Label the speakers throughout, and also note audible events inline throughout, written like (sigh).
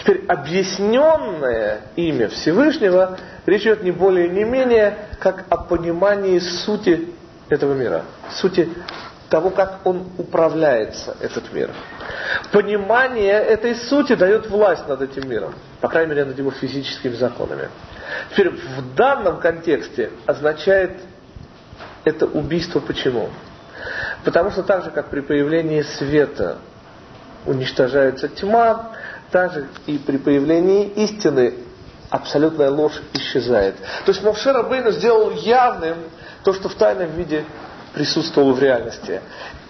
Speaker 1: Теперь объясненное имя Всевышнего речь идет не более не менее, как о понимании сути этого мира, сути того, как он управляется, этот мир. Понимание этой сути дает власть над этим миром, по крайней мере, над его физическими законами. Теперь в данном контексте означает это убийство почему? Потому что так же, как при появлении света уничтожается тьма, так же и при появлении истины абсолютная ложь исчезает. То есть Мовше Рабейну сделал явным то, что в тайном виде присутствовало в реальности.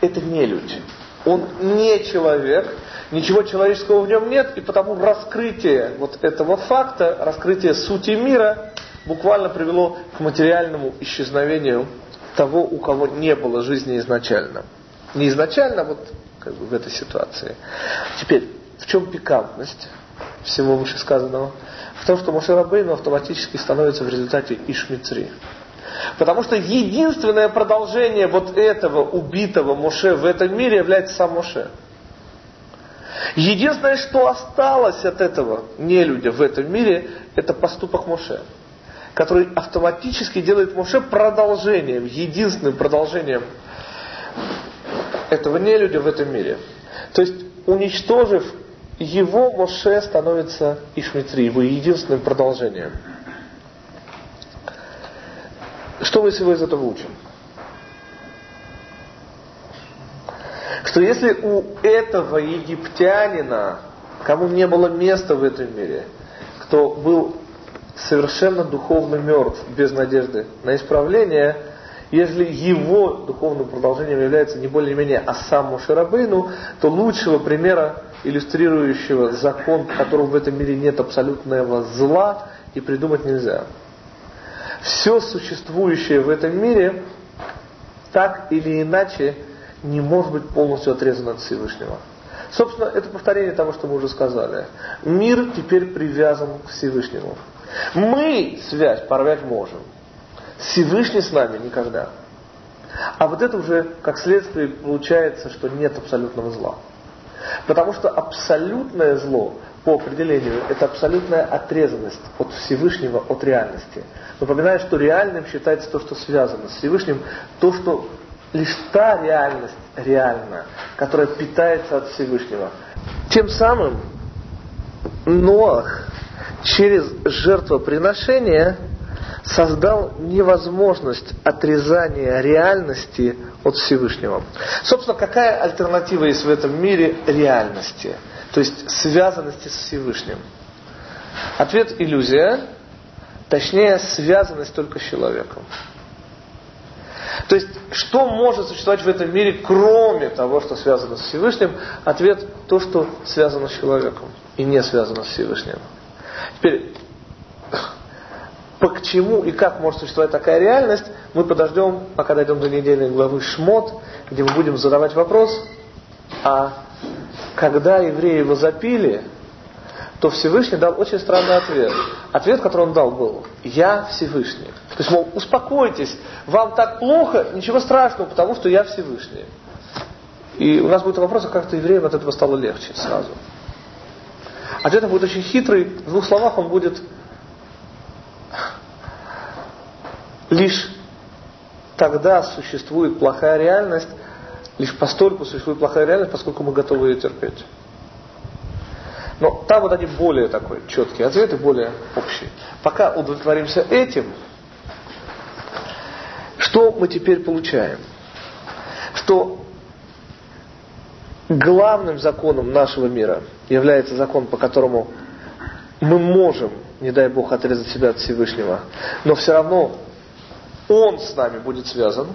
Speaker 1: Это не люди. Он не человек, ничего человеческого в нем нет, и потому раскрытие вот этого факта, раскрытие сути мира буквально привело к материальному исчезновению того, у кого не было жизни изначально. Не изначально, а вот как бы в этой ситуации. Теперь, в чем пикантность всего вышесказанного? В том, что Моше Рабейну автоматически становится в результате Ишмицри. Потому что единственное продолжение вот этого убитого Моше в этом мире является сам Моше. Единственное, что осталось от этого нелюдя в этом мире, это поступок Моше, который автоматически делает Моше продолжением, единственным продолжением этого нелюдя в этом мире. То есть, уничтожив его, Моше становится Ишмитри, его единственным продолжением. Что мы всего из этого учим? Что если у этого египтянина, кому не было места в этом мире, кто был совершенно духовно мертв, без надежды на исправление, если его духовным продолжением является не более-менее а сам Мушарабейну, то лучшего примера, иллюстрирующего закон, в котором в этом мире нет абсолютного зла, и придумать нельзя. Все существующее в этом мире так или иначе не может быть полностью отрезано от Всевышнего. Собственно, это повторение того, что мы уже сказали. Мир теперь привязан к Всевышнему. Мы связь порвать можем. Всевышний с нами никогда. А вот это уже, как следствие, получается, что нет абсолютного зла. Потому что абсолютное зло, по определению, это абсолютная отрезанность от Всевышнего, от реальности. Напоминаю, что реальным считается то, что связано с Всевышним, то, что лишь та реальность реальна, которая питается от Всевышнего. Тем самым Ноах через жертвоприношение создал невозможность отрезания реальности от Всевышнего. Собственно, какая альтернатива есть в этом мире реальности? То есть связанности с Всевышним. Ответ – иллюзия, точнее связанность только с человеком. То есть, что может существовать в этом мире, кроме того, что связано с Всевышним? Ответ – то, что связано с человеком и не связано с Всевышним. Теперь, по к чему и как может существовать такая реальность, мы подождем, пока дойдем до недельной главы Шмот, где мы будем задавать вопрос, а когда евреи его запили, то Всевышний дал очень странный ответ. Ответ, который он дал, был «Я Всевышний». То есть, мол, успокойтесь, вам так плохо, ничего страшного, потому что я Всевышний. И у нас будет вопрос, а как-то евреям от этого стало легче сразу. Ответ будет очень хитрый. В двух словах он будет лишь тогда существует плохая реальность, лишь постольку существует плохая реальность, поскольку мы готовы ее терпеть. Но там вот они более такой четкие ответы, более общие. Пока удовлетворимся этим, что мы теперь получаем? Что главным законом нашего мира является закон, по которому мы можем, не дай Бог, отрезать себя от Всевышнего, но все равно Он с нами будет связан.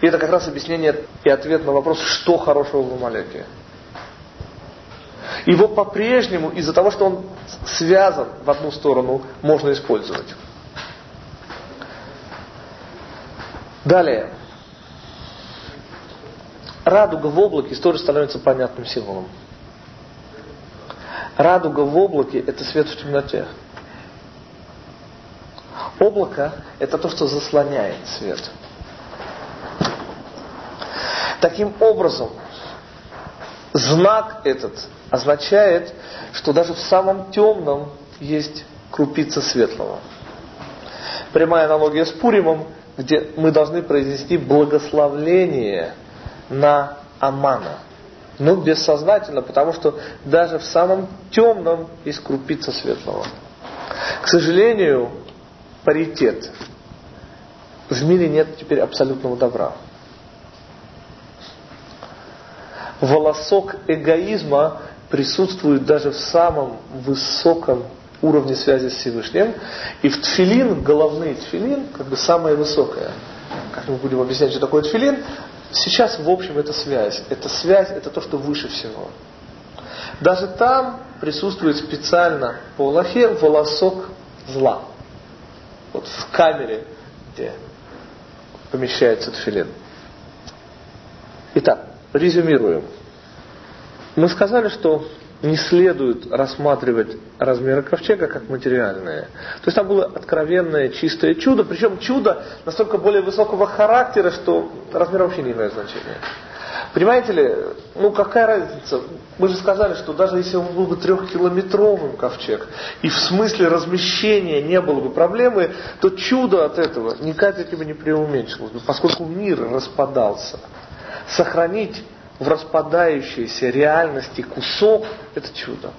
Speaker 1: И это как раз объяснение и ответ на вопрос, что хорошего в Амалеке. Его по-прежнему, из-за того, что он связан в одну сторону, можно использовать. Далее. Радуга в облаке тоже становится понятным символом. Радуга в облаке – это свет в темноте. Облако – это то, что заслоняет свет. Таким образом, знак этот означает, что даже в самом темном есть крупица светлого. Прямая аналогия с Пуримом, где мы должны произнести благословление на Амана. Ну, бессознательно, потому что даже в самом темном есть крупица светлого. К сожалению, паритет. В мире нет теперь абсолютного добра. Волосок эгоизма присутствует даже в самом высоком уровне связи с Всевышним. И в тфилин, головный тфилин, как бы самое высокое, как мы будем объяснять, что такое тфилин, сейчас в общем это связь. Это связь, это то, что выше всего. Даже там присутствует специально по Аллахе волосок зла. Вот в камере, где помещается тфилин. Итак, резюмируем. Мы сказали, что не следует рассматривать размеры ковчега как материальные. То есть там было откровенное чистое чудо, причем чудо настолько более высокого характера, что размер вообще не имеет значения. Понимаете ли, ну какая разница? Мы же сказали, что даже если он был бы трехкилометровым ковчег, и в смысле размещения не было бы проблемы, то чудо от этого ни капельки бы не преуменьшилось поскольку мир распадался. Сохранить в распадающейся реальности кусок – это чудо.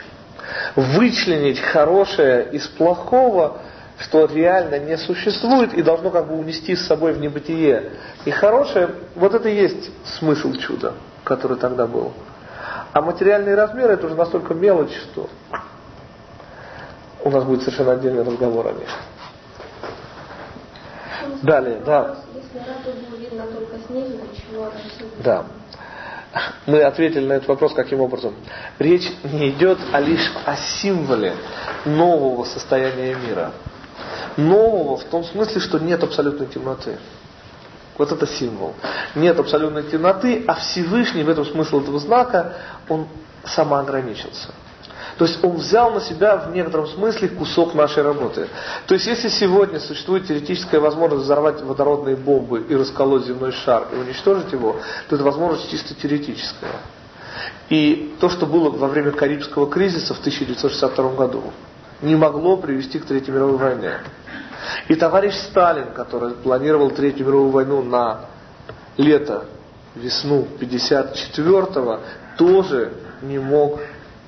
Speaker 1: Вычленить хорошее из плохого, что реально не существует и должно как бы унести с собой в небытие. И хорошее, вот это и есть смысл чуда, который тогда был. А материальные размеры это уже настолько мелочь, что у нас будет совершенно отдельный разговор о них. Далее, да. Да мы ответили на этот вопрос каким образом? Речь не идет а лишь о символе нового состояния мира. Нового в том смысле, что нет абсолютной темноты. Вот это символ. Нет абсолютной темноты, а Всевышний в этом смысл этого знака, он самоограничился. То есть он взял на себя в некотором смысле кусок нашей работы. То есть если сегодня существует теоретическая возможность взорвать водородные бомбы и расколоть земной шар и уничтожить его, то это возможность чисто теоретическая. И то, что было во время Карибского кризиса в 1962 году, не могло привести к Третьей мировой войне. И товарищ Сталин, который планировал Третью мировую войну на лето, весну 54-го, тоже не мог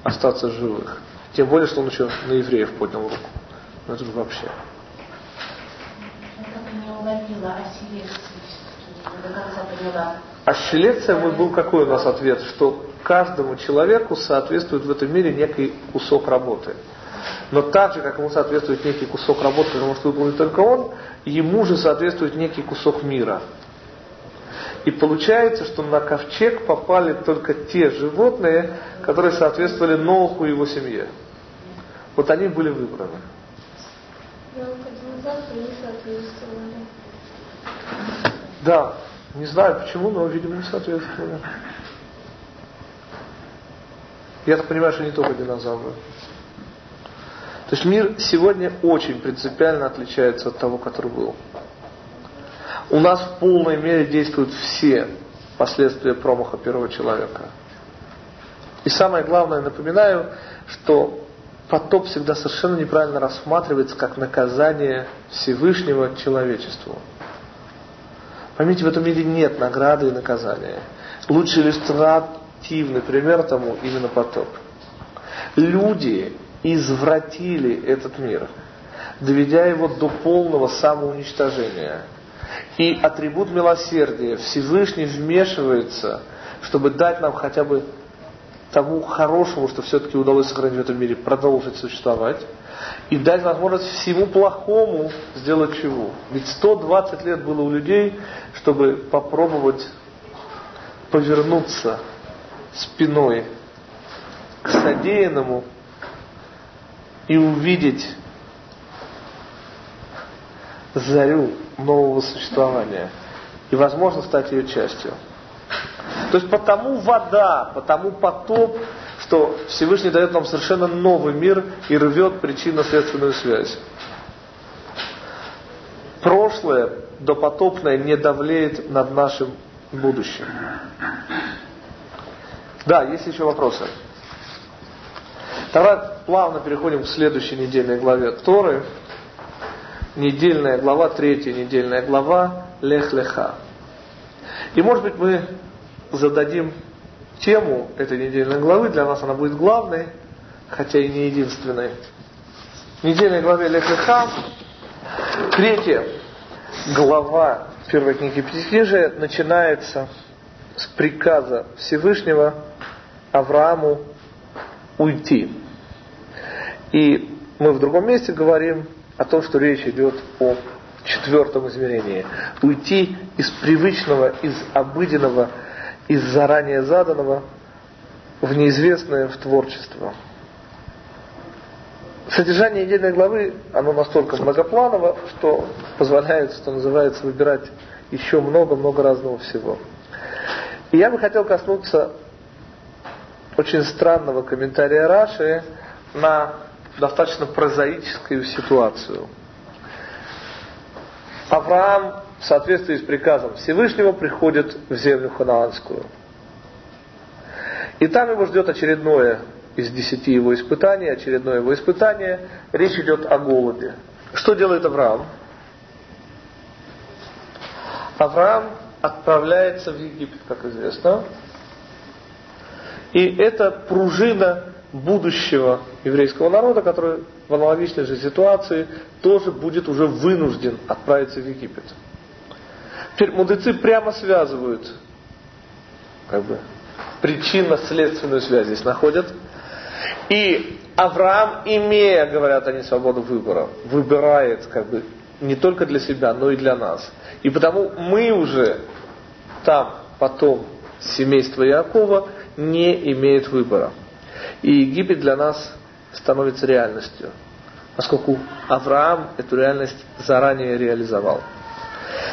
Speaker 1: остаться живых. Тем более, что он еще на евреев поднял руку. Ну это же вообще. А селекция вот был какой у нас ответ, что каждому человеку соответствует в этом мире некий кусок работы. Но так же, как ему соответствует некий кусок работы, который может выполнить только он, ему же соответствует некий кусок мира. И получается, что на ковчег попали только те животные, которые соответствовали Ноху и его семье. Вот они были выбраны. Да, не знаю почему, но, видимо, не соответствовали. Я так понимаю, что не только динозавры. То есть мир сегодня очень принципиально отличается от того, который был у нас в полной мере действуют все последствия промаха первого человека. И самое главное, напоминаю, что потоп всегда совершенно неправильно рассматривается как наказание Всевышнего человечеству. Поймите, в этом мире нет награды и наказания. Лучший иллюстративный пример тому именно потоп. Люди извратили этот мир, доведя его до полного самоуничтожения – и атрибут милосердия. Всевышний вмешивается, чтобы дать нам хотя бы тому хорошему, что все-таки удалось сохранить в этом мире, продолжить существовать. И дать возможность всему плохому сделать чего. Ведь 120 лет было у людей, чтобы попробовать повернуться спиной к содеянному и увидеть зарю нового существования. И возможно стать ее частью. То есть потому вода, потому потоп, что Всевышний дает нам совершенно новый мир и рвет причинно-следственную связь. Прошлое допотопное не давлеет над нашим будущим. Да, есть еще вопросы? Давай плавно переходим к следующей недельной главе Торы. Недельная глава, третья недельная глава Лех-Леха. И может быть мы зададим тему этой недельной главы, для нас она будет главной, хотя и не единственной. Недельной главе Лех-Леха, третья глава первой книги Пятикнижия начинается с приказа Всевышнего Аврааму уйти. И мы в другом месте говорим о том, что речь идет о четвертом измерении. Уйти из привычного, из обыденного, из заранее заданного в неизвестное, в творчество. Содержание недельной главы, оно настолько многопланово, что позволяет, что называется, выбирать еще много-много разного всего. И я бы хотел коснуться очень странного комментария Раши на достаточно прозаическую ситуацию. Авраам в соответствии с приказом Всевышнего приходит в землю ханаанскую. И там его ждет очередное из десяти его испытаний, очередное его испытание. Речь идет о голоде. Что делает Авраам? Авраам отправляется в Египет, как известно. И это пружина будущего еврейского народа, который в аналогичной же ситуации тоже будет уже вынужден отправиться в Египет. Теперь мудрецы прямо связывают, как бы, причинно-следственную связь здесь находят. И Авраам, имея, говорят они, свободу выбора, выбирает как бы не только для себя, но и для нас. И потому мы уже там потом семейство Иакова не имеет выбора. И Египет для нас становится реальностью, поскольку Авраам эту реальность заранее реализовал.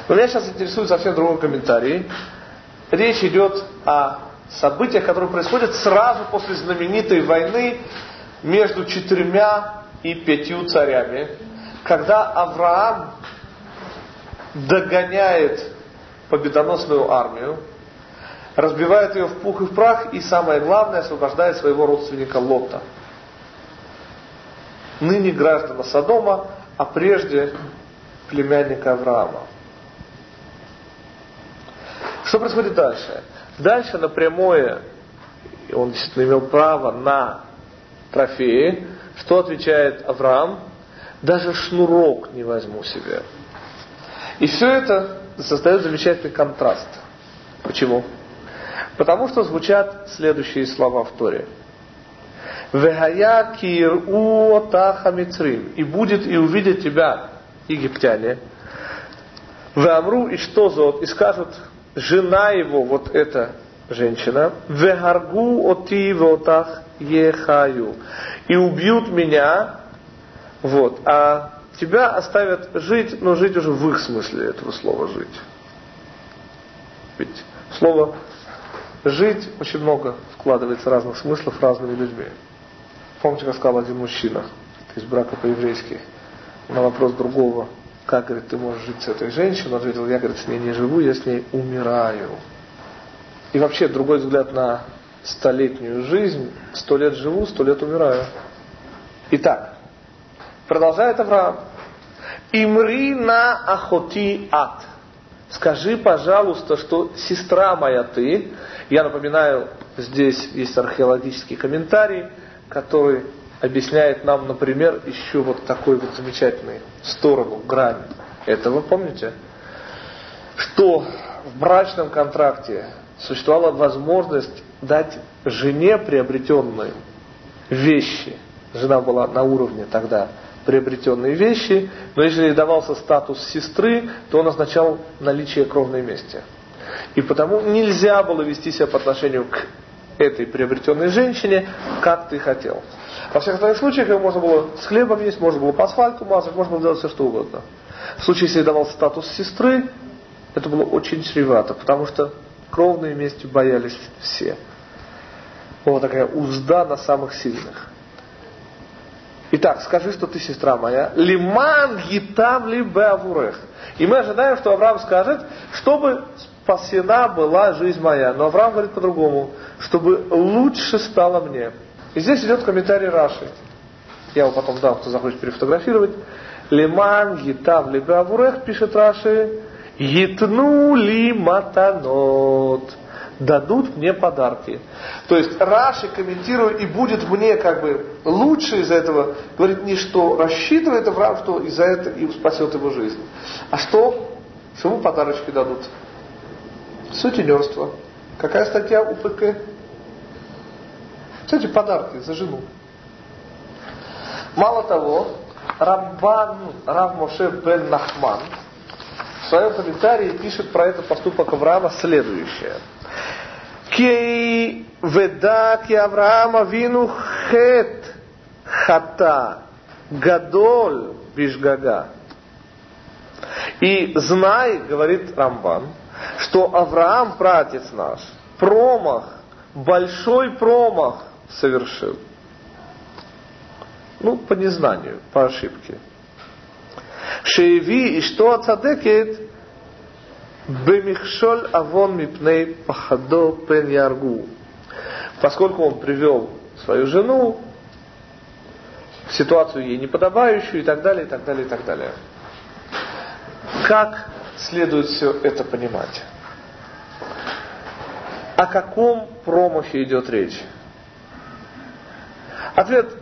Speaker 1: Но меня сейчас интересует совсем другой комментарий. Речь идет о событиях, которые происходят сразу после знаменитой войны между четырьмя и пятью царями, когда Авраам догоняет победоносную армию, разбивает ее в пух и в прах и, самое главное, освобождает своего родственника Лота. Ныне граждана Содома, а прежде племянника Авраама. Что происходит дальше? Дальше на прямое, он действительно имел право на трофеи, что отвечает Авраам? Даже шнурок не возьму себе. И все это создает замечательный контраст. Почему? Потому что звучат следующие слова в Торе. Вегая киру мицрим. И будет и увидят тебя египтяне. Веамру и что зод. И скажут, жена его, вот эта женщина, вегаргу оти вотах ехаю. И убьют меня, вот, а тебя оставят жить, но жить уже в их смысле этого слова жить. Ведь слово жить очень много вкладывается разных смыслов разными людьми. Помните, как сказал один мужчина из брака по-еврейски на вопрос другого, как, говорит, ты можешь жить с этой женщиной, он ответил, я, говорит, с ней не живу, я с ней умираю. И вообще другой взгляд на столетнюю жизнь, сто лет живу, сто лет умираю. Итак, продолжает Авраам. Имри на ахоти ад. Скажи, пожалуйста, что сестра моя ты. Я напоминаю, здесь есть археологический комментарий, который объясняет нам, например, еще вот такой вот замечательный сторону, грань этого, помните? Что в брачном контракте существовала возможность дать жене приобретенные вещи. Жена была на уровне тогда приобретенные вещи, но если давался статус сестры, то он означал наличие кровной мести. И потому нельзя было вести себя по отношению к этой приобретенной женщине, как ты хотел. Во всех остальных случаях его можно было с хлебом есть, можно было по асфальту мазать, можно было делать все что угодно. В случае, если давал статус сестры, это было очень чревато, потому что кровной местью боялись все. Вот такая узда на самых сильных. Итак, скажи, что ты сестра моя. Лиман гитам ли беавурех. И мы ожидаем, что Авраам скажет, чтобы спасена была жизнь моя. Но Авраам говорит по-другому, чтобы лучше стало мне. И здесь идет комментарий Раши. Я его потом дам, кто захочет перефотографировать. Леман, Гитав, Лебавурех, пишет Раши, Гитну ли матанот. Дадут мне подарки. То есть Раши комментирует и будет мне как бы лучше из-за этого. Говорит не что рассчитывает Авраам, что из-за этого и спасет его жизнь. А что? Что ему подарочки дадут? Сутенерство. Какая статья УПК? Кстати, подарки за жену. Мало того, Рамбан Рав Моше бен Нахман в своем комментарии пишет про этот поступок Авраама следующее. Кей веда ки Авраама вину хет хата гадоль бишгага. И знай, говорит Рамбан, что Авраам, пратец наш, промах, большой промах совершил. Ну, по незнанию, по ошибке. Шееви и что цадекет бемихшоль авон мипней пахадо пен яргу. Поскольку он привел свою жену в ситуацию ей неподобающую и так далее, и так далее, и так далее. Как следует все это понимать? О каком промахе идет речь? Ответ,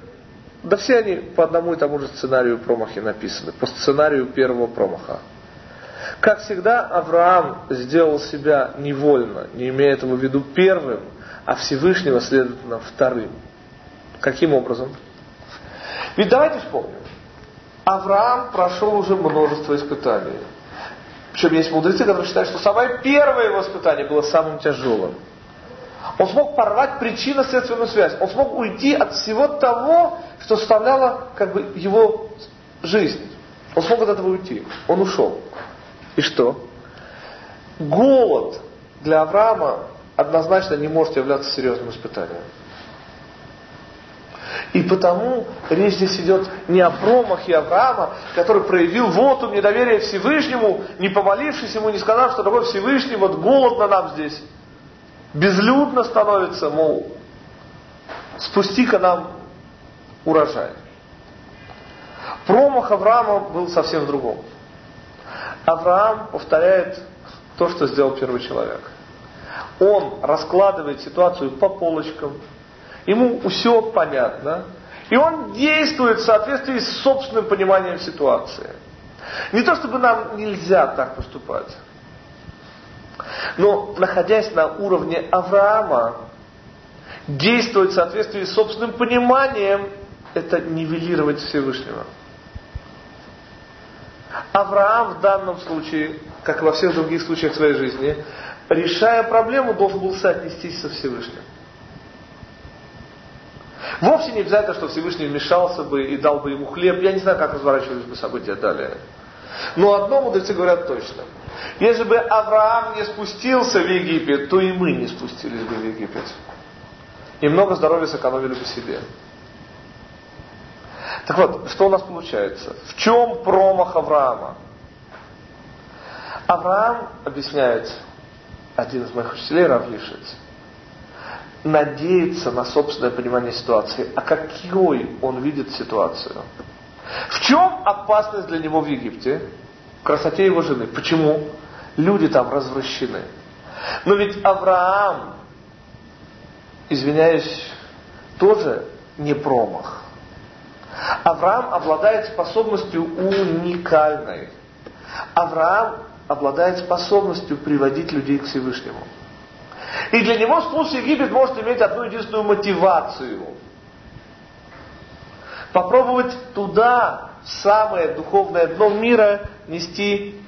Speaker 1: да все они по одному и тому же сценарию промахи написаны, по сценарию первого промаха. Как всегда, Авраам сделал себя невольно, не имея этого в виду первым, а Всевышнего, следовательно, вторым. Каким образом? Ведь давайте вспомним. Авраам прошел уже множество испытаний. Причем есть мудрецы, которые считают, что самое первое его испытание было самым тяжелым. Он смог порвать причинно-следственную связь. Он смог уйти от всего того, что составляло как бы его жизнь. Он смог от этого уйти. Он ушел. И что? Голод для Авраама однозначно не может являться серьезным испытанием. И потому речь здесь идет не о промахе Авраама, который проявил вот он недоверие Всевышнему, не помолившись ему, не сказав, что такое Всевышний, вот голодно нам здесь. Безлюдно становится, мол, спусти-ка нам урожай. Промах Авраама был совсем в другом. Авраам повторяет то, что сделал первый человек. Он раскладывает ситуацию по полочкам, ему все понятно, и он действует в соответствии с собственным пониманием ситуации. Не то чтобы нам нельзя так поступать, но находясь на уровне Авраама, действовать в соответствии с собственным пониманием, это нивелировать Всевышнего. Авраам в данном случае, как и во всех других случаях своей жизни, решая проблему, должен был соотнестись со Всевышним. Вовсе не обязательно, что Всевышний вмешался бы и дал бы ему хлеб. Я не знаю, как разворачивались бы события далее. Но одно мудрецы говорят точно. Если бы Авраам не спустился в Египет, то и мы не спустились бы в Египет. И много здоровья сэкономили бы себе. Так вот, что у нас получается? В чем промах Авраама? Авраам, объясняет один из моих учителей, Равлишец, надеется на собственное понимание ситуации. А какой он видит ситуацию? В чем опасность для него в Египте? Красоте его жены. Почему? Люди там развращены. Но ведь Авраам, извиняюсь, тоже не промах. Авраам обладает способностью уникальной. Авраам обладает способностью приводить людей к Всевышнему. И для него спуск в Египет может иметь одну единственную мотивацию. Попробовать туда, самое духовное дно мира, нести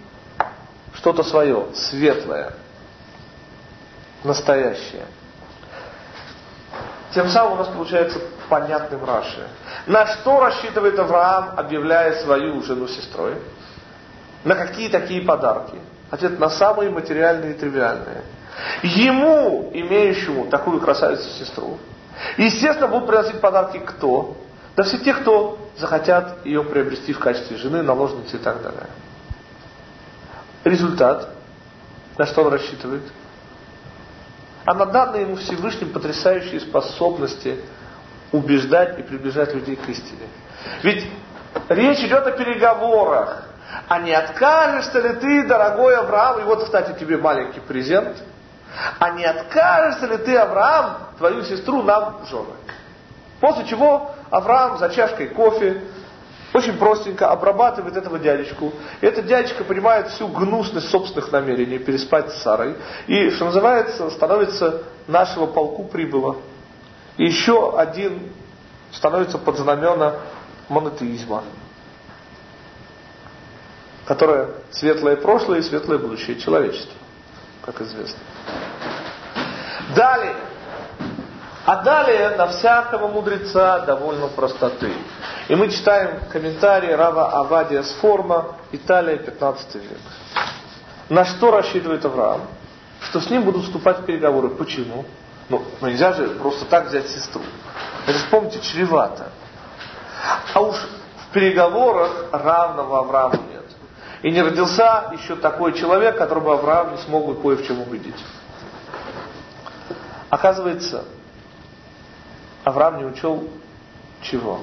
Speaker 1: что-то свое, светлое, настоящее. Тем самым у нас получается понятным Раши. На что рассчитывает Авраам, объявляя свою жену сестрой? На какие такие подарки? Ответ на самые материальные и тривиальные. Ему, имеющему такую красавицу-сестру, естественно, будут приносить подарки кто? Да все те, кто захотят ее приобрести в качестве жены, наложницы и так далее. Результат, на что он рассчитывает? А на данные ему Всевышним потрясающие способности убеждать и приближать людей к истине. Ведь речь идет о переговорах. А не откажешься ли ты, дорогой Авраам, и вот, кстати, тебе маленький презент, а не откажешься ли ты, Авраам, твою сестру нам в жены? После чего Авраам за чашкой кофе очень простенько обрабатывает этого дядечку. И этот дядечка понимает всю гнусность собственных намерений переспать с Сарой. И, что называется, становится нашего полку прибыло. И еще один становится под знамена монотеизма, которое светлое прошлое и светлое будущее человечества, как известно. Далее. А далее на всякого мудреца довольно простоты. И мы читаем комментарии Рава Авадия Сформа, Италия, 15 век. На что рассчитывает Авраам? Что с ним будут вступать переговоры. Почему? Ну, ну нельзя же просто так взять сестру. Это, вспомните, чревато. А уж в переговорах равного Аврааму нет. И не родился еще такой человек, которого Авраам не смог бы кое в чем убедить. Оказывается, Авраам не учел чего?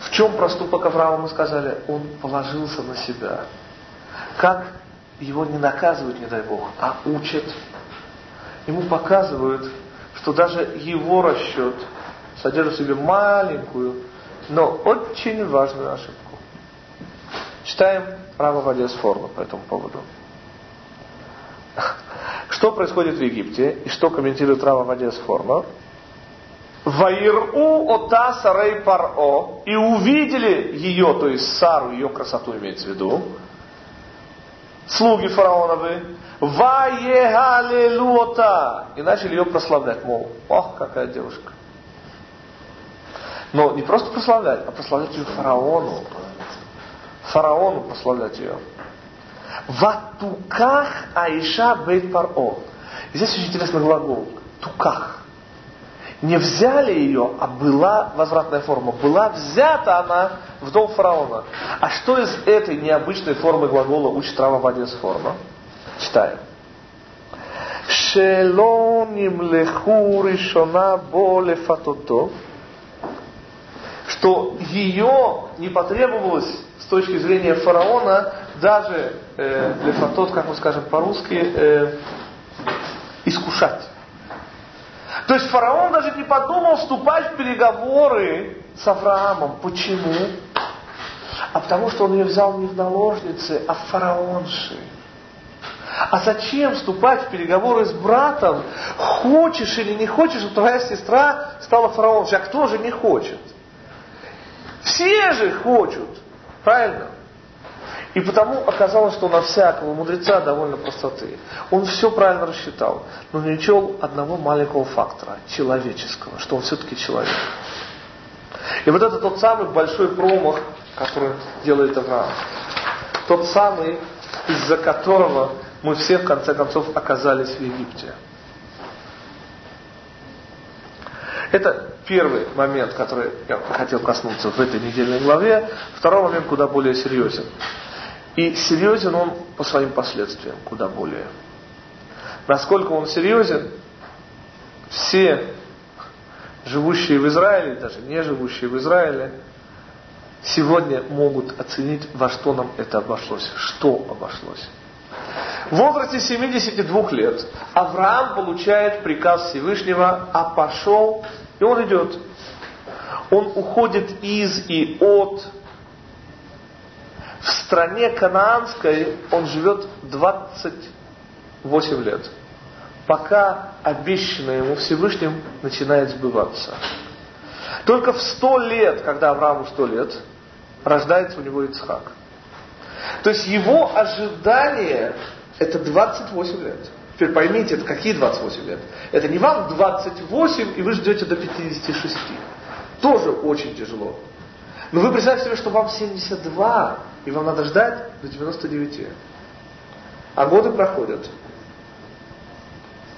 Speaker 1: В чем проступок Авраама, мы сказали? Он положился на себя. Как его не наказывают, не дай Бог, а учат. Ему показывают, что даже его расчет содержит в себе маленькую, но очень важную ошибку. Читаем Рава Вадия Сформа по этому поводу. Что происходит в Египте и что комментирует Рава Вадия Сформа? Ваиру ота сарей паро и увидели ее, то есть Сару, ее красоту имеется в виду, слуги фараоновы, ваегалелуота и начали ее прославлять, мол, ох, какая девушка. Но не просто прославлять, а прославлять ее фараону. Фараону прославлять ее. Ватуках Аиша Бейт Паро. Здесь очень интересный глагол. Туках. Не взяли ее, а была возвратная форма. Была взята она в дом фараона. А что из этой необычной формы глагола учит Рава Вадис форма? Читаем. Шелоним леху решона боле фатото что ее не потребовалось с точки зрения фараона даже э, лефатот, как мы скажем по-русски, э, искушать. То есть фараон даже не подумал вступать в переговоры с Авраамом. Почему? А потому что он ее взял не в наложницы, а в фараонши. А зачем вступать в переговоры с братом? Хочешь или не хочешь, чтобы твоя сестра стала фараоншей. А кто же не хочет? Все же хочут. Правильно? И потому оказалось, что на всякого мудреца довольно простоты. Он все правильно рассчитал, но не учел одного маленького фактора, человеческого, что он все-таки человек. И вот это тот самый большой промах, который делает Авраам. Тот самый, из-за которого мы все в конце концов оказались в Египте. Это первый момент, который я хотел коснуться в этой недельной главе. Второй момент куда более серьезен. И серьезен он по своим последствиям, куда более. Насколько он серьезен, все живущие в Израиле, даже не живущие в Израиле, сегодня могут оценить, во что нам это обошлось, что обошлось. В возрасте 72 лет Авраам получает приказ Всевышнего, а пошел и он идет. Он уходит из и от. В стране канаанской он живет 28 лет. Пока обещанное ему Всевышним начинает сбываться. Только в 100 лет, когда Аврааму 100 лет, рождается у него Ицхак. То есть его ожидание это 28 лет. Теперь поймите, это какие 28 лет? Это не вам 28, и вы ждете до 56. Тоже очень тяжело. Но вы представьте себе, что вам 72, и вам надо ждать до 99. А годы проходят.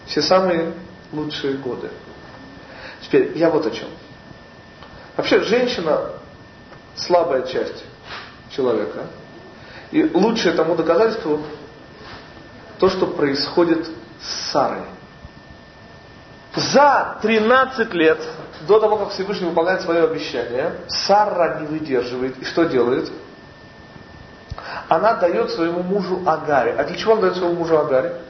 Speaker 1: Все самые лучшие годы. Теперь я вот о чем. Вообще женщина слабая часть человека. И лучшее тому доказательство то, что происходит с Сарой. За 13 лет, до того, как Всевышний выполняет свое обещание, Сара не выдерживает. И что делает? Она дает своему мужу Агаре. А для чего она дает своему мужу Агаре?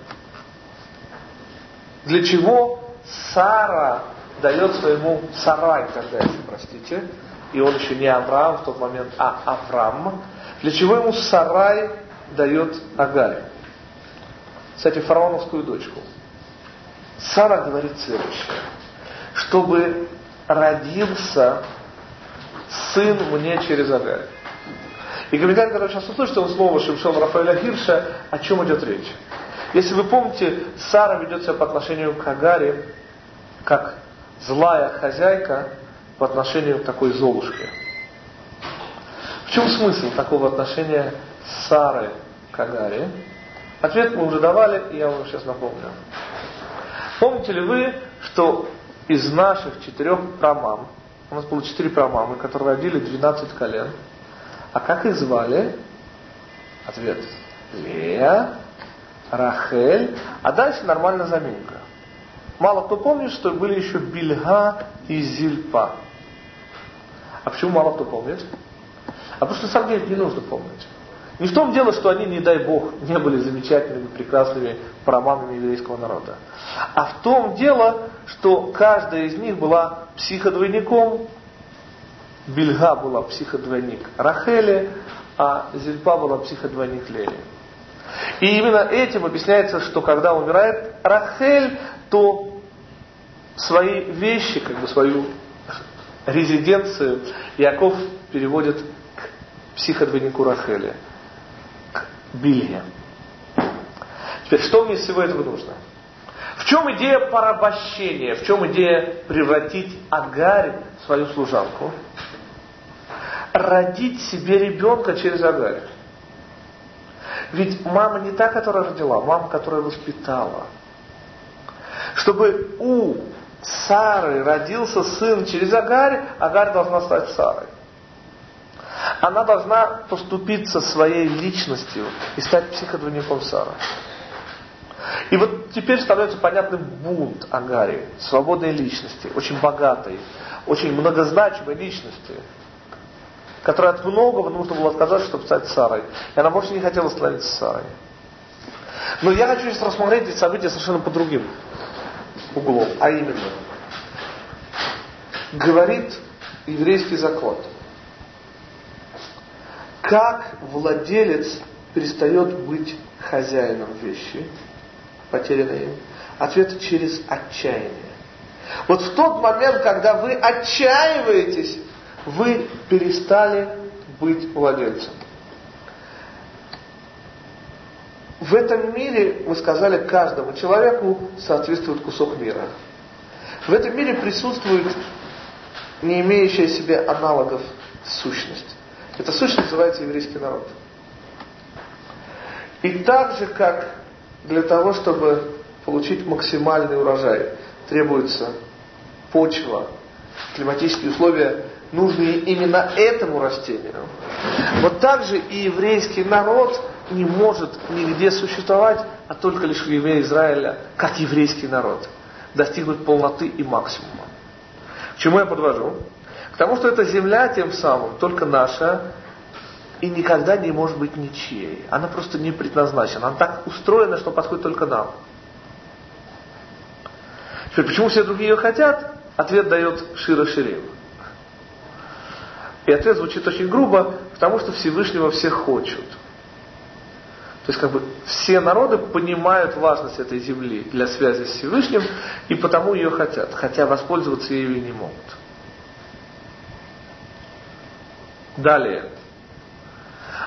Speaker 1: Для чего Сара дает своему Сарай, тогда еще, простите, и он еще не Авраам в тот момент, а Авраам. Для чего ему Сарай дает Агарь? Кстати, фараоновскую дочку. Сара говорит следующее. Чтобы родился сын мне через Агарь. И комментарий, который сейчас услышите, он снова Шимшон Рафаэля Хирша, о чем идет речь. Если вы помните, Сара ведет себя по отношению к Агаре, как злая хозяйка по отношению к такой золушке. В чем смысл такого отношения Сары к Агаре? Ответ мы уже давали, и я вам сейчас напомню. Помните ли вы, что из наших четырех прамам, у нас было четыре прамамы, которые родили 12 колен, а как их звали? Ответ. Лея, Рахель, а дальше нормальная заминка. Мало кто помнит, что были еще Бильга и Зильпа. А почему мало кто помнит? А потому что самом деле не нужно помнить. Не в том дело, что они, не дай Бог, не были замечательными, прекрасными проманами еврейского народа. А в том дело, что каждая из них была психодвойником. Бельга была психодвойник Рахели, а Зильпа была психодвойник Лели. И именно этим объясняется, что когда умирает Рахель, то свои вещи, как бы свою резиденцию Яков переводит к психодвойнику Рахели, к Билье. Теперь, что мне из всего этого нужно? В чем идея порабощения? В чем идея превратить Агарь в свою служанку? Родить себе ребенка через Агарь. Ведь мама не та, которая родила, мама, которая воспитала. Чтобы у Сары родился сын через Агарь, Агарь должна стать Сарой. Она должна поступиться своей личностью и стать психодвойником Сары. И вот теперь становится понятным бунт Агари, свободной личности, очень богатой, очень многозначимой личности, которая от многого нужно было отказаться, чтобы стать Сарой. И она больше не хотела становиться Сарой. Но я хочу сейчас рассмотреть эти события совершенно по другим углом, а именно, говорит еврейский закон, как владелец перестает быть хозяином вещи, потерянной им? Ответ через отчаяние. Вот в тот момент, когда вы отчаиваетесь, вы перестали быть владельцем. В этом мире, вы сказали, каждому человеку соответствует кусок мира. В этом мире присутствует не имеющая себе аналогов сущность. Эта сущность называется еврейский народ. И так же, как для того, чтобы получить максимальный урожай, требуется почва, климатические условия, нужные именно этому растению. Вот так же и еврейский народ не может нигде существовать, а только лишь в евреи Израиля, как еврейский народ, достигнуть полноты и максимума. К чему я подвожу? К тому, что эта земля тем самым только наша и никогда не может быть ничьей. Она просто не предназначена. Она так устроена, что подходит только нам. Теперь, почему все другие ее хотят? Ответ дает Шира Ширим. И ответ звучит очень грубо, потому что Всевышнего все хочут. То есть как бы все народы понимают важность этой земли для связи с Всевышним и потому ее хотят, хотя воспользоваться ею не могут. Далее.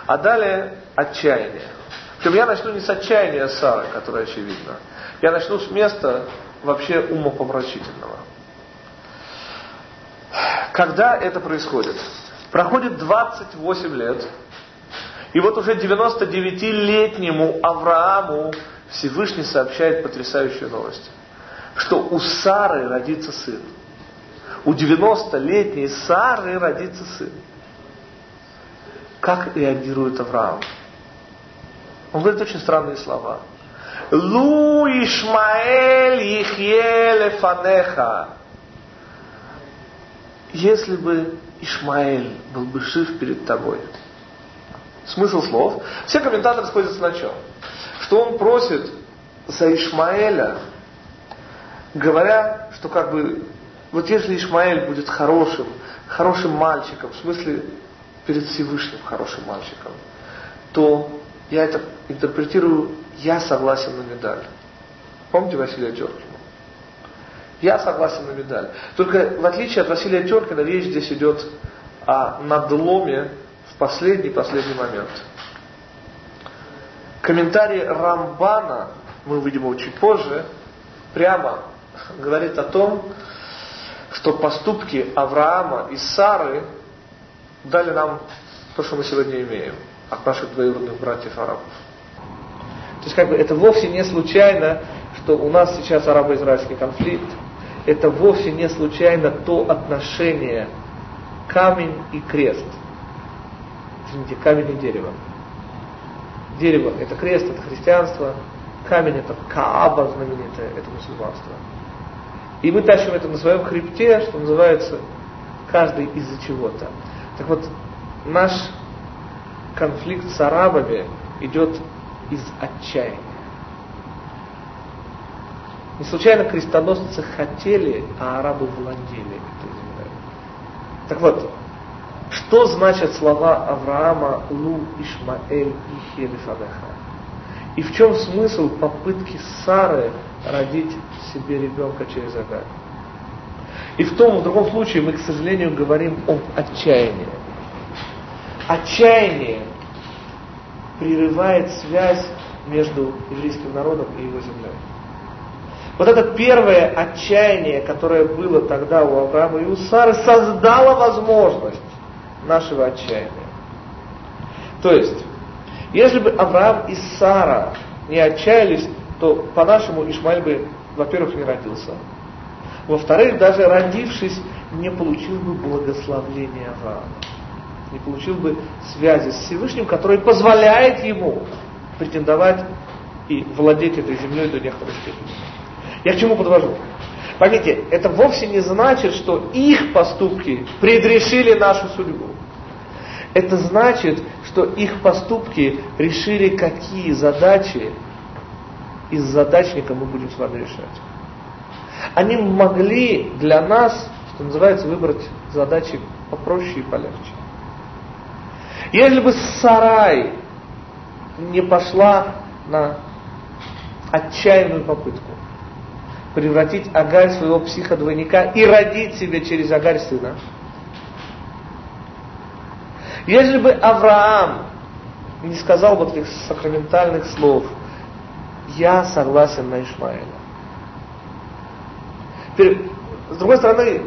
Speaker 1: А далее отчаяние. Причем я начну не с отчаяния Сары, которое очевидно. Я начну с места вообще умопомрачительного. Когда это происходит? Проходит 28 лет, и вот уже 99-летнему Аврааму Всевышний сообщает потрясающую новость, что у Сары родится сын. У 90-летней Сары родится сын. Как реагирует Авраам? Он говорит очень странные слова. Лу Ишмаэль Ихье Фанеха. Если бы Ишмаэль был бы жив перед тобой. Смысл слов. Все комментаторы сходятся на чем? Что он просит за Ишмаэля, говоря, что как бы, вот если Ишмаэль будет хорошим, хорошим мальчиком, в смысле перед Всевышним хорошим мальчиком, то я это интерпретирую, я согласен на медаль. Помните Василия Теркина? Я согласен на медаль. Только в отличие от Василия Теркина, речь здесь идет о надломе в последний-последний момент. Комментарий Рамбана, мы увидим его чуть позже, прямо говорит о том, что поступки Авраама и Сары дали нам то, что мы сегодня имеем от наших двоюродных братьев арабов. То есть как бы это вовсе не случайно, что у нас сейчас арабо-израильский конфликт. Это вовсе не случайно то отношение камень и крест. Извините, камень и дерево. Дерево – это крест, это христианство. Камень – это Кааба знаменитое, это мусульманство. И мы тащим это на своем хребте, что называется, каждый из-за чего-то. Так вот, наш конфликт с арабами идет из отчаяния. Не случайно крестоносцы хотели, а арабы владели. Так вот, что значат слова Авраама Лу Ишмаэль и Хелифадеха? И в чем смысл попытки Сары родить себе ребенка через Агарь? И в том, в другом случае мы, к сожалению, говорим об отчаянии. Отчаяние прерывает связь между еврейским народом и его землей. Вот это первое отчаяние, которое было тогда у Авраама и у Сары, создало возможность нашего отчаяния. То есть, если бы Авраам и Сара не отчаялись, то по-нашему Ишмаэль бы, во-первых, не родился. Во-вторых, даже родившись, не получил бы благословения Авраама. Не получил бы связи с Всевышним, который позволяет ему претендовать и владеть этой землей до некоторой степени. Я к чему подвожу? Поймите, это вовсе не значит, что их поступки предрешили нашу судьбу. Это значит, что их поступки решили, какие задачи из задачника мы будем с вами решать. Они могли для нас, что называется, выбрать задачи попроще и полегче. Если бы Сарай не пошла на отчаянную попытку превратить Агарь своего психодвойника и родить себе через Агарь сына, если бы Авраам не сказал вот этих сакраментальных слов, я согласен на Ишмаэля. Теперь, с другой стороны,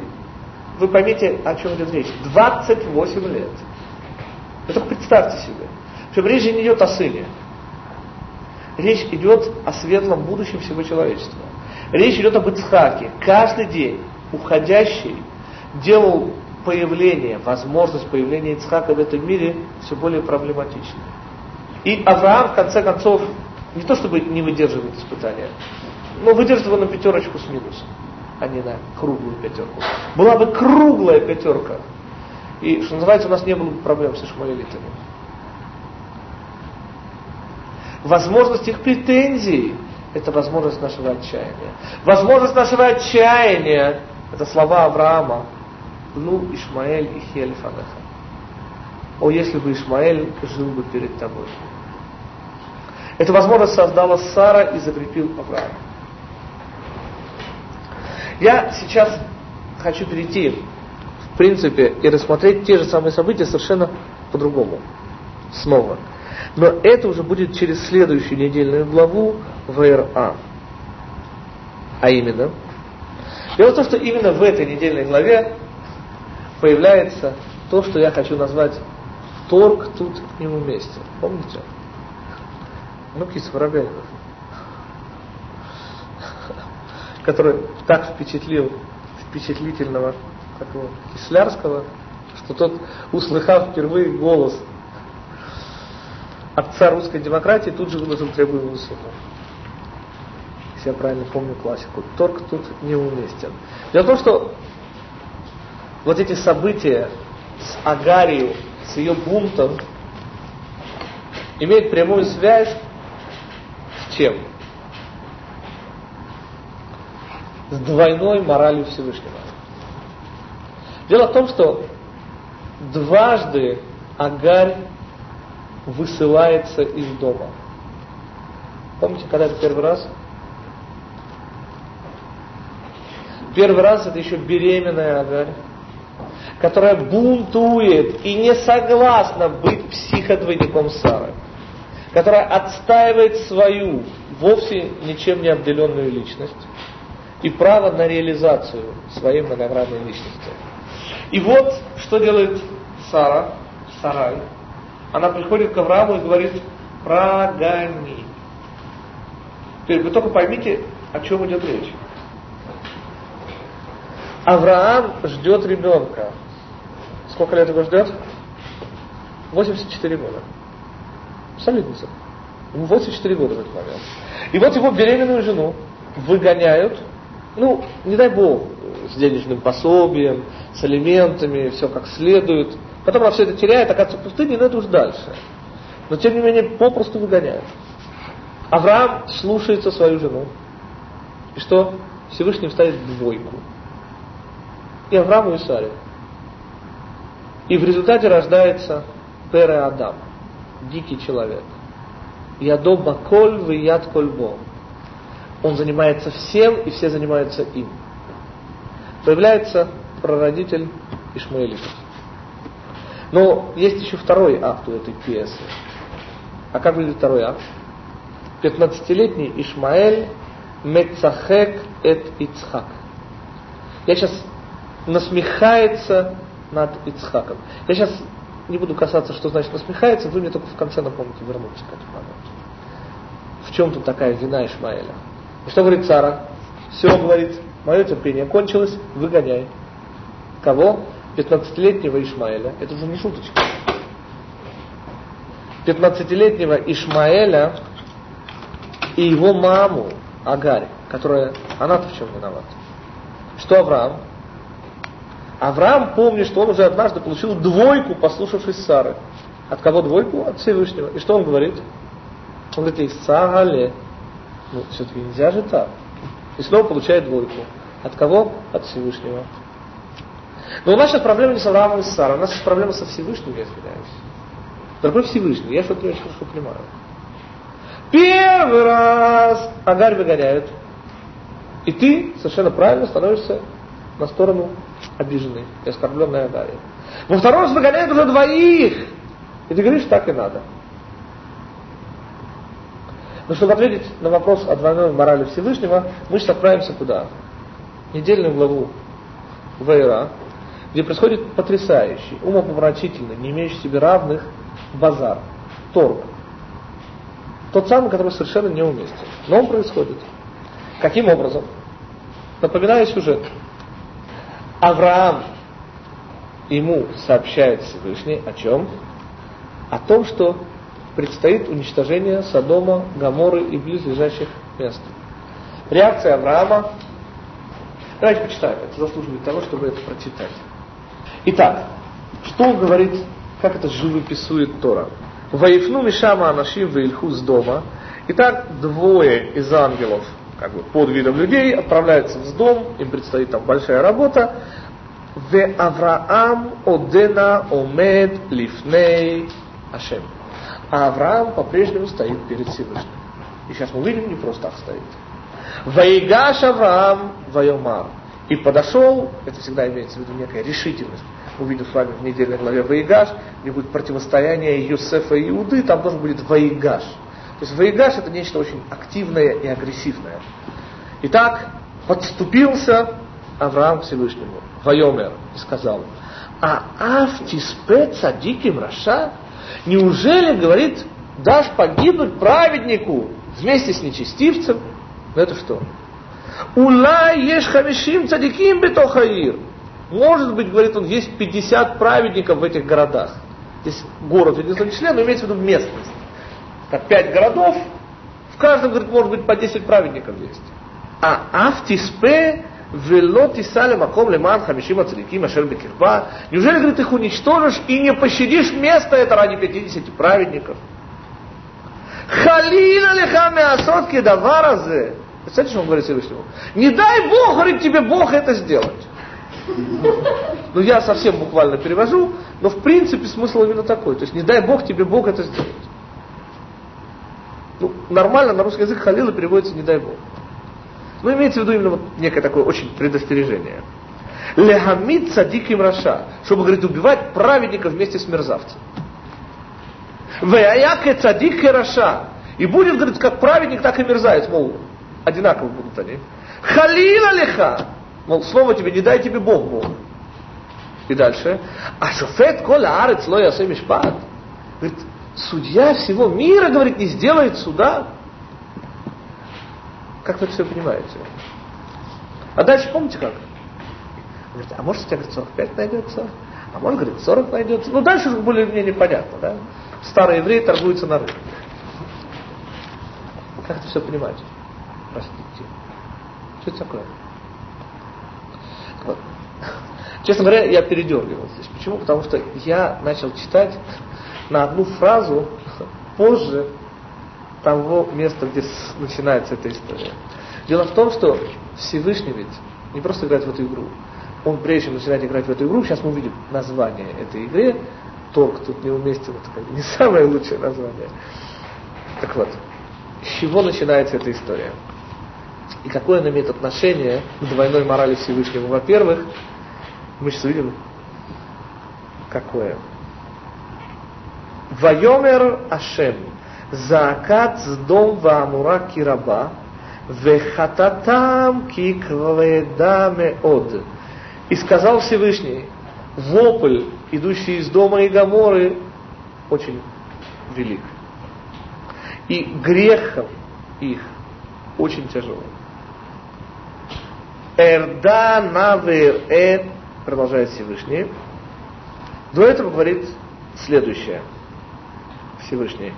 Speaker 1: вы поймете, о чем идет речь. 28 лет. Вы только представьте себе. Причем речь не идет о сыне. Речь идет о светлом будущем всего человечества. Речь идет об Ицхаке. Каждый день уходящий делал появление, возможность появления Ицхака в этом мире все более проблематична. И Авраам, в конце концов, не то чтобы не выдерживает испытания, но выдержит его на пятерочку с минусом, а не на круглую пятерку. Была бы круглая пятерка, и, что называется, у нас не было бы проблем с ишмаэлитами. Возможность их претензий – это возможность нашего отчаяния. Возможность нашего отчаяния – это слова Авраама, ну, Ишмаэль и Хельфанаха. О, если бы Ишмаэль жил бы перед тобой. Эту возможность создала Сара и закрепил Авраам. Я сейчас хочу перейти, в принципе, и рассмотреть те же самые события совершенно по-другому. Снова. Но это уже будет через следующую недельную главу ВРА. А именно, дело в том, что именно в этой недельной главе появляется то, что я хочу назвать торг тут к нему месте. Помните? Ну, Кис Воробьянинов, который так впечатлил впечатлительного такого Кислярского, что тот, услыхав впервые голос отца русской демократии, тут же выложил требуемую сумму. Если я правильно помню классику. Торг тут неуместен. Дело в том, что вот эти события с Агарией, с ее бунтом, имеют прямую связь с чем? С двойной моралью Всевышнего. Дело в том, что дважды Агарь высылается из дома. Помните, когда это первый раз? Первый раз это еще беременная Агарь, которая бунтует и не согласна быть психодвойником Сары, которая отстаивает свою, вовсе ничем не обделенную личность и право на реализацию своей многогранной личности. И вот, что делает Сара, Сарай. Она приходит к Аврааму и говорит, прогони. Теперь вы только поймите, о чем идет речь. Авраам ждет ребенка. Сколько лет его ждет? 84 года. Солидница. Ему 84 года в этот момент. И вот его беременную жену выгоняют, ну, не дай бог, с денежным пособием, с алиментами, все как следует. Потом она все это теряет, оказывается в пустыне, но это уж дальше. Но тем не менее попросту выгоняют. Авраам слушается свою жену. И что? Всевышний ставит двойку. И Аврааму и Саре. И в результате рождается Пере Адам, дикий человек. Ядо баколь в яд кольбо. Он занимается всем, и все занимаются им. Появляется прародитель Ишмаэлитов. Но есть еще второй акт у этой пьесы. А как выглядит второй акт? 15-летний Ишмаэль Мецахек эт Ицхак. Я сейчас насмехается над Ицхаком. Я сейчас не буду касаться, что значит насмехается, вы мне только в конце напомните вернуться к этому моменту. В чем тут такая вина Ишмаэля? И что говорит Сара? Все, говорит, мое терпение кончилось, выгоняй. Кого? 15-летнего Ишмаэля. Это уже не шуточка. 15-летнего Ишмаэля и его маму Агарь, которая, она-то в чем виновата? Что Авраам? Авраам помнит, что он уже однажды получил двойку, послушавшись Сары. От кого двойку? От Всевышнего. И что он говорит? Он говорит, Сагале. Ну, все-таки нельзя же так. И снова получает двойку. От кого? От Всевышнего. Но у нас сейчас проблема не с Авраамом и с Сарой, у нас сейчас проблема со Всевышним, я извиняюсь. Дорогой Всевышний, я что-то не очень хорошо понимаю. Первый раз Агарь выгоняют. И ты совершенно правильно становишься на сторону обиженной и оскорбленной Агари. Во второй раз выгоняют уже двоих. И ты говоришь, так и надо. Но чтобы ответить на вопрос о двойной морали Всевышнего, мы сейчас отправимся куда? Недельную главу Вейра, где происходит потрясающий, умопомрачительный, не имеющий себе равных базар, торг. Тот самый, который совершенно неуместен. Но он происходит. Каким образом? Напоминаю сюжет. Авраам ему сообщает Всевышний о чем? О том, что предстоит уничтожение Содома, Гаморы и близлежащих мест. Реакция Авраама. Давайте почитаем. Это заслуживает того, чтобы это прочитать. Итак, что говорит, как это живописует Тора? Ваифну Мишама Анашим Вильху с дома. Итак, двое из ангелов, как бы под видом людей, отправляются в дом, им предстоит там большая работа. В Авраам Одена Омед Лифней Ашем. А Авраам по-прежнему стоит перед Всевышним. И сейчас мы увидим, не просто так стоит. Ваигаш Авраам Вайомар. И подошел, это всегда имеется в виду некая решительность. Увидим с вами в недельной главе Ваигаш, где будет противостояние Юсефа и Иуды, там должен будет Ваигаш. То есть Ваигаш это нечто очень активное и агрессивное. Итак, подступился Авраам к Всевышнему, Вайомер, и сказал, а Автиспе цадиким Раша, неужели, говорит, дашь погибнуть праведнику вместе с нечестивцем? Ну это что? Улай ешь хамишим цадиким бетохаир. Может быть, говорит он, есть 50 праведников в этих городах. Здесь город в единственном числе, но имеется в виду местность. Как пять городов, В каждом, говорит, может быть по 10 праведников есть. А автиспе вело тисали маком леман хамишима цариким ашер бекирба. Неужели, говорит, их уничтожишь и не пощадишь место это ради 50 праведников? Халина лихами асотки даваразы. Представляете, что он говорит Всевышнему? Не дай Бог, говорит, тебе Бог это сделать. Ну, я совсем буквально перевожу, но в принципе смысл именно такой. То есть, не дай Бог тебе Бог это сделать. Ну, нормально на русский язык халила переводится «не дай Бог». Но имеется в виду именно вот некое такое очень предостережение. Лехамид садиким раша, чтобы, говорит, убивать праведников вместе с мерзавцем. Веяяке цадик и раша. И будет, говорит, как праведник, так и мерзавец, мол, одинаково будут они. Халила леха. Мол, слово тебе, не дай тебе Бог, Бог. И дальше. А шофет кола арец лоя мишпат. Говорит, судья всего мира, говорит, не сделает суда. Как вы это все понимаете? А дальше помните как? Говорит, а может у тебя говорит, 45 найдется? А может, говорит, 40 найдется? Ну, дальше уже более-менее понятно, да? Старые евреи торгуются на рынке. Как это все понимать? Простите. Что это такое? Вот. Честно говоря, я передергивал здесь. Почему? Потому что я начал читать на одну фразу позже того места, где начинается эта история. Дело в том, что Всевышний ведь не просто играет в эту игру. Он прежде чем начинает играть в эту игру, сейчас мы увидим название этой игры, торг тут неуместен, это как бы не (laughs) самое лучшее название. Так вот, с чего начинается эта история? И какое она имеет отношение к двойной морали Всевышнего? Во-первых, мы сейчас увидим, какое. Вайомер Ашем, Заакат Сдом Ваамура Кираба, Вехататам Кикведа Меод. И сказал Всевышний, вопль, идущий из дома и Гаморы, очень велик. И грехом их очень тяжелый. Эрда навер э, продолжает Всевышний. До этого говорит следующее. Всевышний.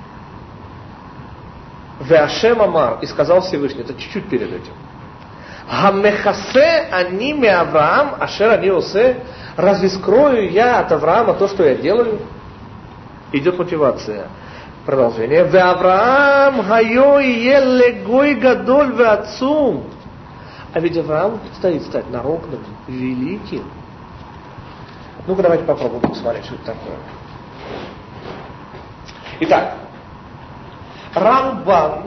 Speaker 1: Веашем Амар, и сказал Всевышний, это чуть-чуть перед этим. Хамехасе аними Авраам, ашер ани осе, разве скрою я от Авраама то, что я делаю? Идет мотивация. Продолжение. Ве Авраам хайо елегой гадоль ве отцум. А ведь Авраам предстоит стать народным, великим. Ну-ка давайте попробуем посмотреть, что это такое. Итак, Рамбан,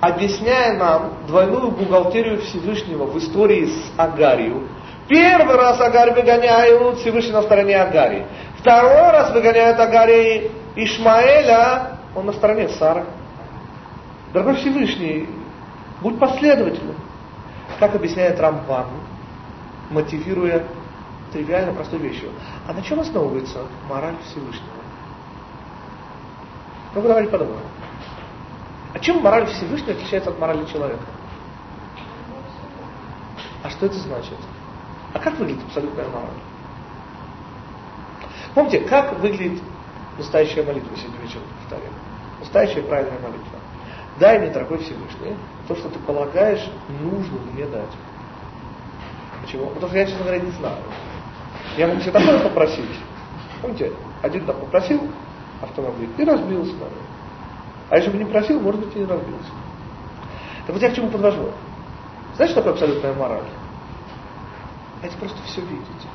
Speaker 1: объясняя нам двойную бухгалтерию Всевышнего в истории с Агарью, первый раз Агарь выгоняют Всевышний на стороне Агари. Второй раз выгоняют Агари Ишмаэля, он на стороне Сары. Дорогой Всевышний, будь последовательным. Как объясняет Рамбан, мотивируя тривиально простой вещью. А на чем основывается мораль Всевышнего? Ну, давайте подумаем. А чем мораль Всевышнего отличается от морали человека? А что это значит? А как выглядит абсолютная мораль? Помните, как выглядит настоящая молитва, сегодня вечером повторяю. Настоящая правильная молитва. Дай мне, дорогой Всевышний, то, что ты полагаешь, нужно мне дать. Почему? Потому что я, честно говоря, не знаю. Я могу себе такое попросить. Помните, один там попросил автомобиль и разбился на. А если бы не просил, может быть, и не разбился. Так вот я к чему подвожу. Знаете, что такое абсолютная мораль? Это просто все видите.